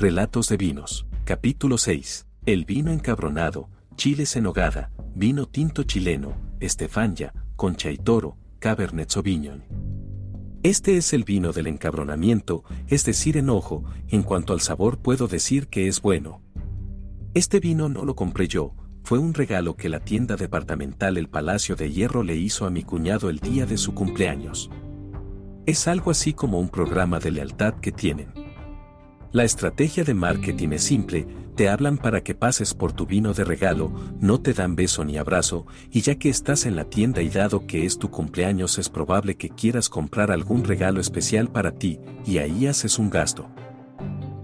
Relatos de vinos. Capítulo 6. El vino encabronado, chiles en vino tinto chileno, estefania, concha y toro, cabernet sauvignon. Este es el vino del encabronamiento, es decir, enojo, en cuanto al sabor puedo decir que es bueno. Este vino no lo compré yo, fue un regalo que la tienda departamental El Palacio de Hierro le hizo a mi cuñado el día de su cumpleaños. Es algo así como un programa de lealtad que tienen. La estrategia de marketing es simple, te hablan para que pases por tu vino de regalo, no te dan beso ni abrazo, y ya que estás en la tienda y dado que es tu cumpleaños es probable que quieras comprar algún regalo especial para ti, y ahí haces un gasto.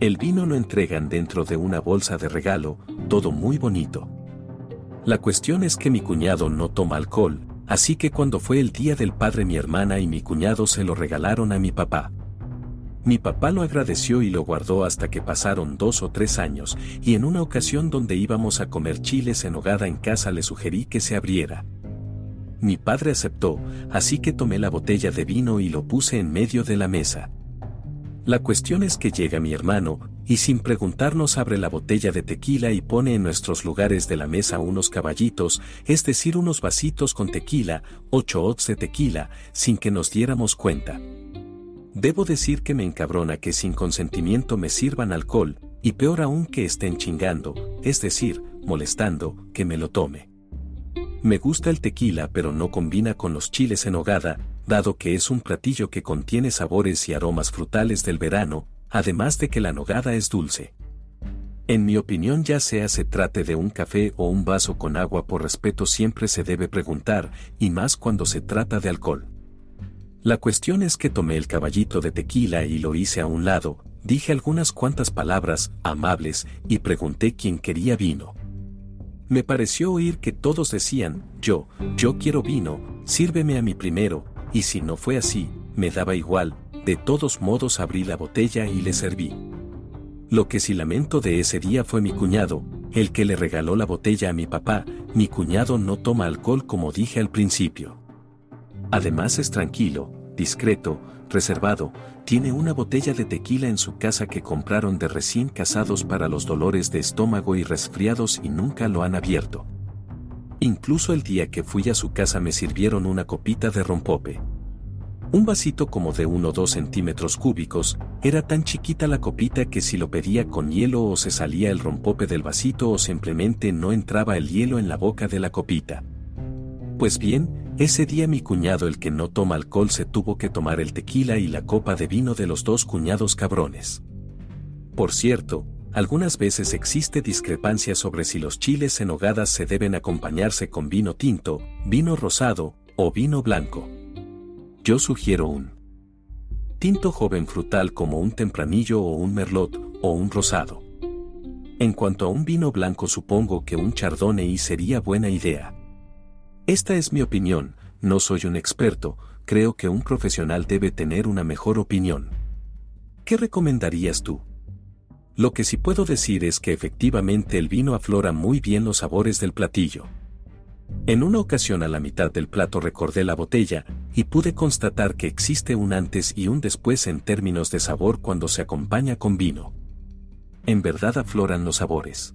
El vino lo entregan dentro de una bolsa de regalo, todo muy bonito. La cuestión es que mi cuñado no toma alcohol, así que cuando fue el día del padre mi hermana y mi cuñado se lo regalaron a mi papá. Mi papá lo agradeció y lo guardó hasta que pasaron dos o tres años, y en una ocasión donde íbamos a comer chiles en hogada en casa le sugerí que se abriera. Mi padre aceptó, así que tomé la botella de vino y lo puse en medio de la mesa. La cuestión es que llega mi hermano, y sin preguntarnos abre la botella de tequila y pone en nuestros lugares de la mesa unos caballitos, es decir, unos vasitos con tequila, ocho ots de tequila, sin que nos diéramos cuenta. Debo decir que me encabrona que sin consentimiento me sirvan alcohol, y peor aún que estén chingando, es decir, molestando, que me lo tome. Me gusta el tequila pero no combina con los chiles en hogada, dado que es un platillo que contiene sabores y aromas frutales del verano, además de que la nogada es dulce. En mi opinión ya sea se trate de un café o un vaso con agua por respeto siempre se debe preguntar, y más cuando se trata de alcohol. La cuestión es que tomé el caballito de tequila y lo hice a un lado, dije algunas cuantas palabras amables y pregunté quién quería vino. Me pareció oír que todos decían, yo, yo quiero vino, sírveme a mí primero, y si no fue así, me daba igual, de todos modos abrí la botella y le serví. Lo que sí lamento de ese día fue mi cuñado, el que le regaló la botella a mi papá, mi cuñado no toma alcohol como dije al principio. Además es tranquilo, discreto, reservado, tiene una botella de tequila en su casa que compraron de recién casados para los dolores de estómago y resfriados y nunca lo han abierto. Incluso el día que fui a su casa me sirvieron una copita de rompope. Un vasito como de 1 o 2 centímetros cúbicos, era tan chiquita la copita que si lo pedía con hielo o se salía el rompope del vasito o simplemente no entraba el hielo en la boca de la copita. Pues bien, ese día mi cuñado el que no toma alcohol se tuvo que tomar el tequila y la copa de vino de los dos cuñados cabrones. Por cierto, algunas veces existe discrepancia sobre si los chiles en hogadas se deben acompañarse con vino tinto, vino rosado o vino blanco. Yo sugiero un tinto joven frutal como un tempranillo o un merlot o un rosado. En cuanto a un vino blanco supongo que un chardonnay sería buena idea. Esta es mi opinión, no soy un experto, creo que un profesional debe tener una mejor opinión. ¿Qué recomendarías tú? Lo que sí puedo decir es que efectivamente el vino aflora muy bien los sabores del platillo. En una ocasión a la mitad del plato recordé la botella, y pude constatar que existe un antes y un después en términos de sabor cuando se acompaña con vino. En verdad afloran los sabores.